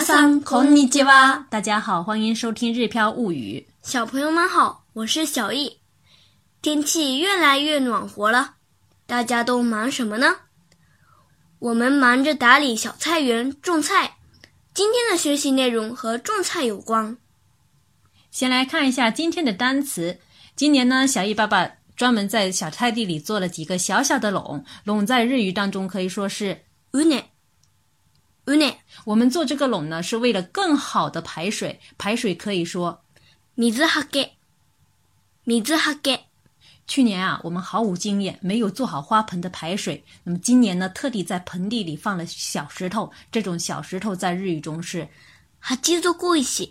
さんこんにちは。大家好，欢迎收听《日飘物语》。小朋友们好，我是小易。天气越来越暖和了，大家都忙什么呢？我们忙着打理小菜园，种菜。今天的学习内容和种菜有关。先来看一下今天的单词。今年呢，小易爸爸专门在小菜地里做了几个小小的笼。笼在日语当中可以说是 u n 我们做这个垄呢，是为了更好的排水。排水可以说，水浇给，水浇给。去年啊，我们毫无经验，没有做好花盆的排水。那么今年呢，特地在盆地里放了小石头。这种小石头在日语中是，八足石，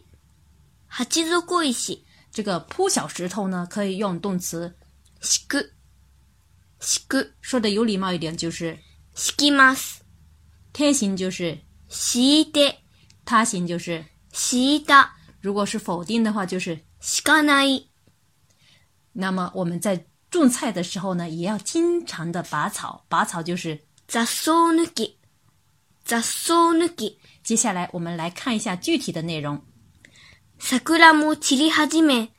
八足石。这个铺小石头呢，可以用动词，しく。说的有礼貌一点就是，敷きます。天性就是。敷いて。他形就是敷いた。如果是否定的话，就是敷かない。那么我们在种菜的时候呢，也要经常的拔草。拔草就是雑草抜き。雑草抜き。接下来我们来看一下具体的内容。桜も散り始め、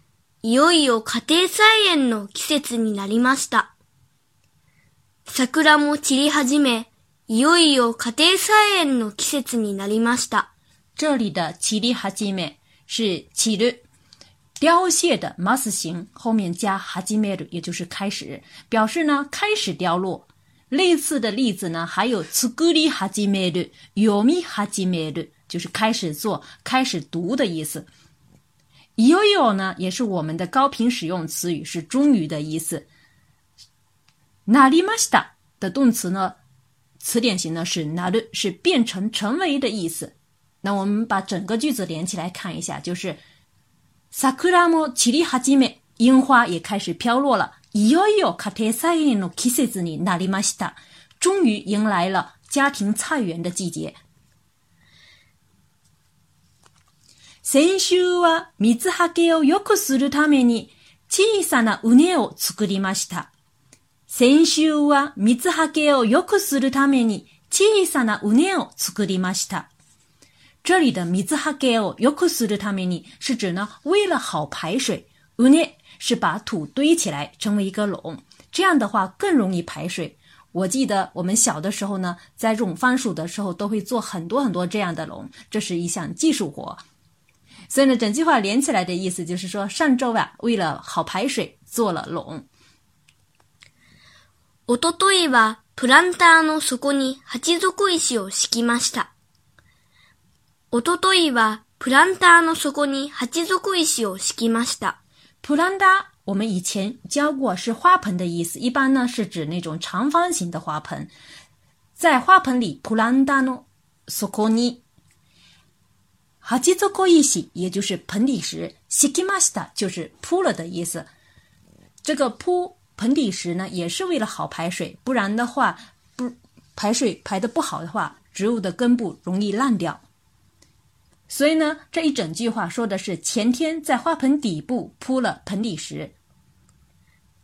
いよいよ家庭菜園の季節になりました。桜も散り始め、いよいよ家庭菜園の季節になりました。这里的“起立はめ”是“起日”，凋谢的 mas 形后面加 h a j 也就是开始，表示呢开始凋落。类似的例子呢还有 “tsuguri h a j 就是开始做、开始读的意思。“yoyo” 呢也是我们的高频使用词语，是终于的意思。“なりました”的动词呢？词典型呢是なる，是变成、成为的意思。那我们把整个句子连起来看一下，就是桜も散り始め、樱花也开始飘落了。いよいよ家庭菜園の季節になりました。终于迎来了家庭菜园的季节。先週は水はけを良くするために小さな畝を作りました。先周は水波形を良くするために小さなうねを作りました。这里的“水波形を良くするために”是指呢，为了好排水。うね是把土堆起来成为一个垄，这样的话更容易排水。我记得我们小的时候呢，在种番薯的时候，都会做很多很多这样的垄，这是一项技术活。所以呢，整句话连起来的意思就是说，上周啊，为了好排水做了垄。おとといはプランターの底に鉢底石を敷きました。おとといはプランターの底に鉢底石を敷きました。プランター我们以前教过是花盆的意思，一般呢是指那种长方形的花盆。在花盆里，プランターの底に鉢底石，也就是盆底石，敷きました就是铺了的意思。这个铺盆底石呢，也是为了好排水，不然的话，不排水排的不好的话，植物的根部容易烂掉。所以呢，这一整句话说的是前天在花盆底部铺了盆底石。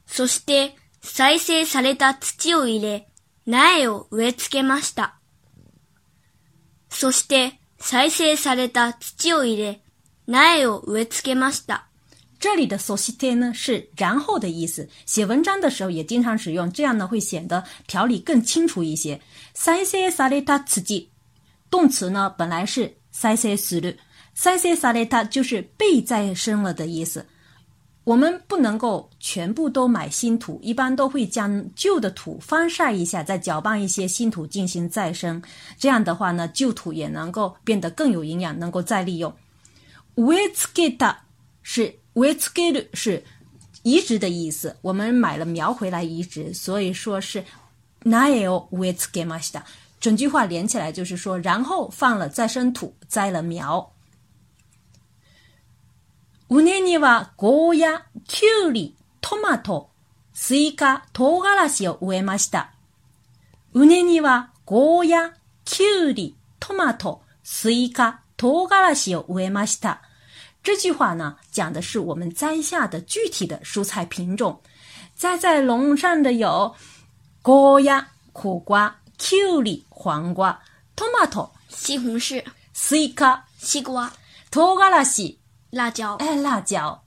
そして再生された土を入れ苗を植え付けました。そして再生された土を入れ苗を植え付けました。这里的 s o s i t i 呢是“然后”的意思，写文章的时候也经常使用，这样呢会显得条理更清楚一些。“saisa s a i a 动词呢本来是 “saisa s a l u s i s a i a 就是被再生了的意思。我们不能够全部都买新土，一般都会将旧的土翻晒一下，再搅拌一些新土进行再生。这样的话呢，旧土也能够变得更有营养，能够再利用 w e t s k t 是。植是移植的意思。我们买了苗回来移植，所以说是奈尔移植给马西达。整句话连起来就是说：然后放了再生土，栽了苗。乌内尼瓦国鸭，キュリトマト、スイカ、唐辛子を植えました。乌にはゴ国ヤ、キュリトマト、スイカ、唐辛子を植えました。这句话呢，讲的是我们栽下的具体的蔬菜品种。栽在笼上的有：高压苦瓜、キ黄瓜、tomato 西红柿、スイ西瓜、トガラシ辣椒。哎，辣椒！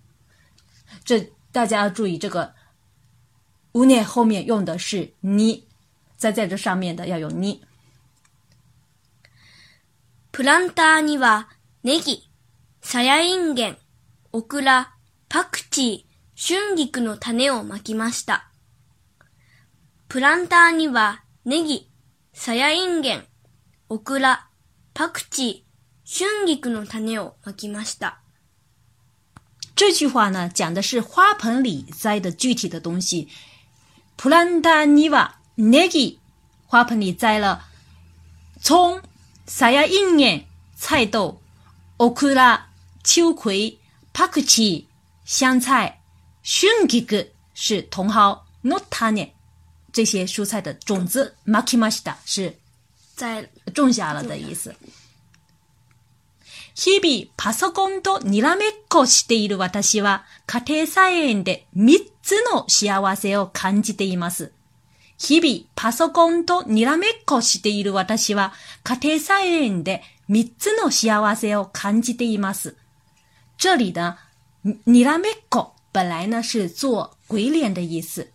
这大家要注意，这个屋内后面用的是に，栽在这上面的要用に。プランターにはネギ。さやいんげん、オクラ、パクチー、春菊の種をまきました。プランターにはネギ、さやいんげん、オクラ、パクチー、春菊の種をまきました。这句话呢，讲的是花盆里栽的具体的东西。プランターにはネギ，花盆里栽了葱、さやいんげん、菜豆、オクラ。秋葵、パクチー、香菜、春菊是茼蒿の種。这些蔬菜的种子巻きました是在种下了的意思。日々パソコンとにらめっこしている私は家庭菜園で3つの幸せを感じています。日々パソコンとにらめっこしている私は家庭菜園で3つの幸せを感じています。这里的“尼拉美狗”本来呢是做鬼脸的意思，“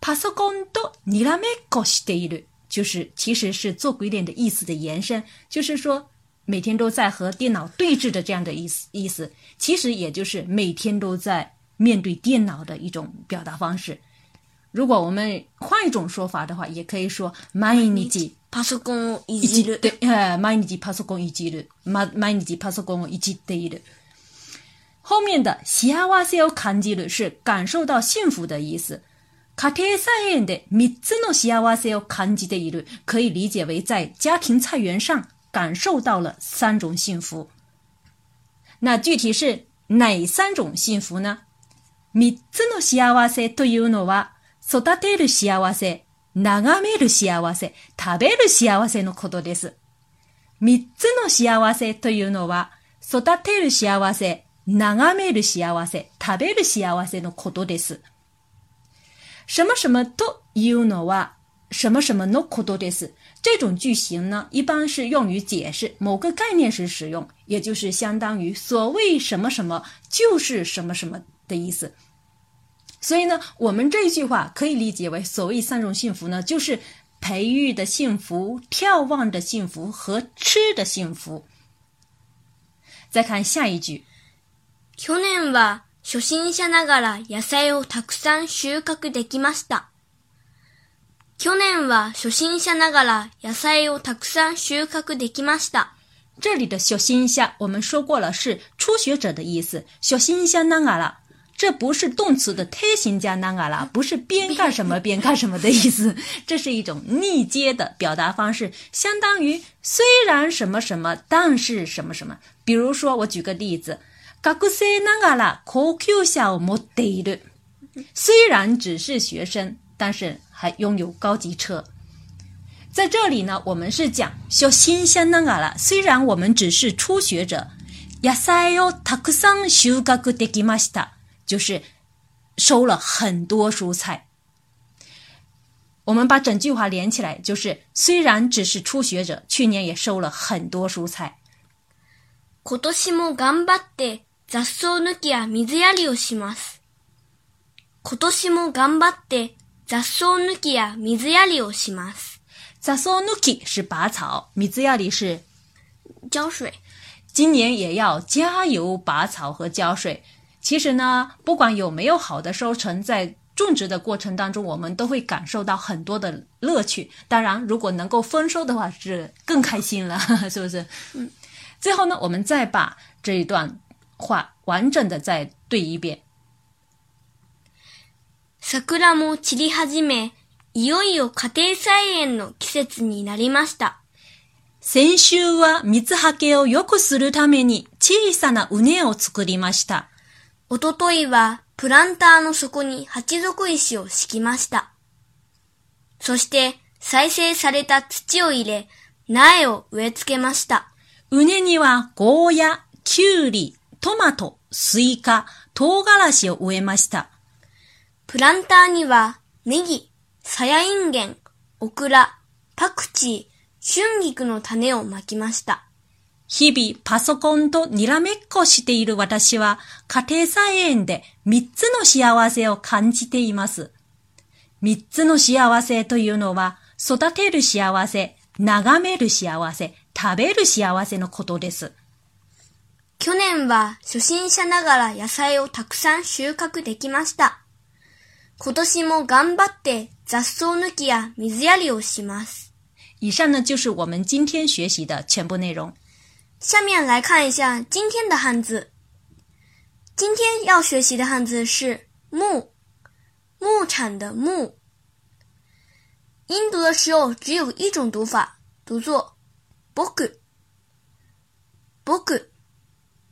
パソコンとニラメコしている”就是其实是做鬼脸的意思的延伸，就是说每天都在和电脑对峙的这样的意思意思，其实也就是每天都在面对电脑的一种表达方式。如果我们换一种说法的话，也可以说“毎日パソコンをいじる”，对，“毎日パソコンをいじる”，“毎日パソコンをいじっている”。后面的幸せを感じる是感受到幸福的意思。家庭菜园的三つの幸せを感じている，可以理解为在家庭菜园上感受到了三种幸福。那具体是哪三种幸福呢？三つの幸せというのは育てる幸せ、眺める幸せ、食べる幸せのことです。三つの幸せというのは育てる幸せ。眺める幸せ、食べる幸せのことです。什么什么というのは什么什么のことです。这种句型呢，一般是用于解释某个概念时使用，也就是相当于所谓什么什么就是什么什么的意思。所以呢，我们这一句话可以理解为所谓三种幸福呢，就是培育的幸福、眺望的幸福和吃的幸福。再看下一句。去年は初心者ながら野菜をたくさん収穫できました。去年は初心者ながら野菜をたくさん収穫できました。这里的初心者我们说过了是初学者的意思。初心者ながら这不是动词的推形加ながら，不是边干什么边干什么的意思。这是一种逆接的表达方式，相当于虽然什么什么，但是什么什么。比如说，我举个例子。格古塞纳嘎啦，考 Q 小莫得了。虽然只是学生，但是还拥有高级车。在这里呢，我们是讲学新鲜纳嘎啦。虽然我们只是初学者，亚赛哟塔克桑修格古的吉玛西塔，就是收了很多蔬菜。我们把整句话连起来，就是虽然只是初学者，去年也收了很多蔬菜。今年も頑張って。雑草抜きや水やりをします。今年も頑張って雑草抜きや水やりをします。雑草抜き是拔草，水やり是浇水。今年也要加油拔草和浇水。其实呢，不管有没有好的收成，在种植的过程当中，我们都会感受到很多的乐趣。当然，如果能够丰收的话，是更开心了，是不是？嗯。最后呢，我们再把这一段。话完整的再对一遍。桜も散り始め、いよいよ家庭菜園の季節になりました。先週は蜜はけを良くするために小さな畝を作りました。おとといはプランターの底に鉢底石を敷きました。そして再生された土を入れ、苗を植え付けました。畝にはゴーヤ、キュウリ、トマト、スイカ、唐辛子を植えました。プランターには、ネギ、サヤインゲン、オクラ、パクチー、春菊の種をまきました。日々パソコンとにらめっこしている私は家庭菜園で3つの幸せを感じています。3つの幸せというのは育てる幸せ、眺める幸せ、食べる幸せのことです。去年は初心者ながら野菜をたくさん収穫できました。今年も頑張って雑草抜きや水やりをします。以上呢就是我们今天学习的全部内容。下面来看一下今天的汉字。今天要学习的汉字是“木，木场的“木。音读的时候只有一种读法，读作 b o k b o k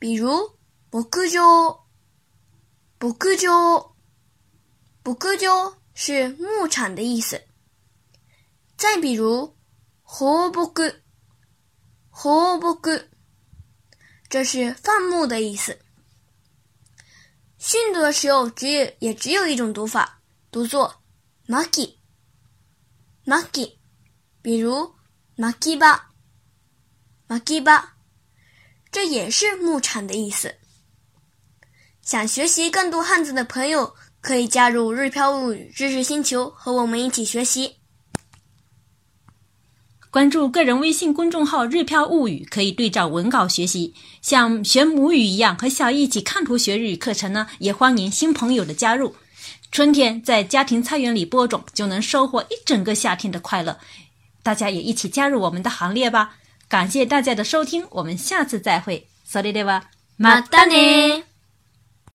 比如，牧場，牧場，牧場是牧场的意思。再比如，放牧，放牧，这是放牧的意思。训读的时候只也只有一种读法，读作 maki，maki。比如，maki 吧，maki 这也是牧场的意思。想学习更多汉字的朋友，可以加入“日飘物语”知识星球，和我们一起学习。关注个人微信公众号“日飘物语”，可以对照文稿学习，像学母语一样。和小艺一起看图学日语课程呢，也欢迎新朋友的加入。春天在家庭菜园里播种，就能收获一整个夏天的快乐。大家也一起加入我们的行列吧。感谢大家的收听，我们下次再会 s れ l i d たね。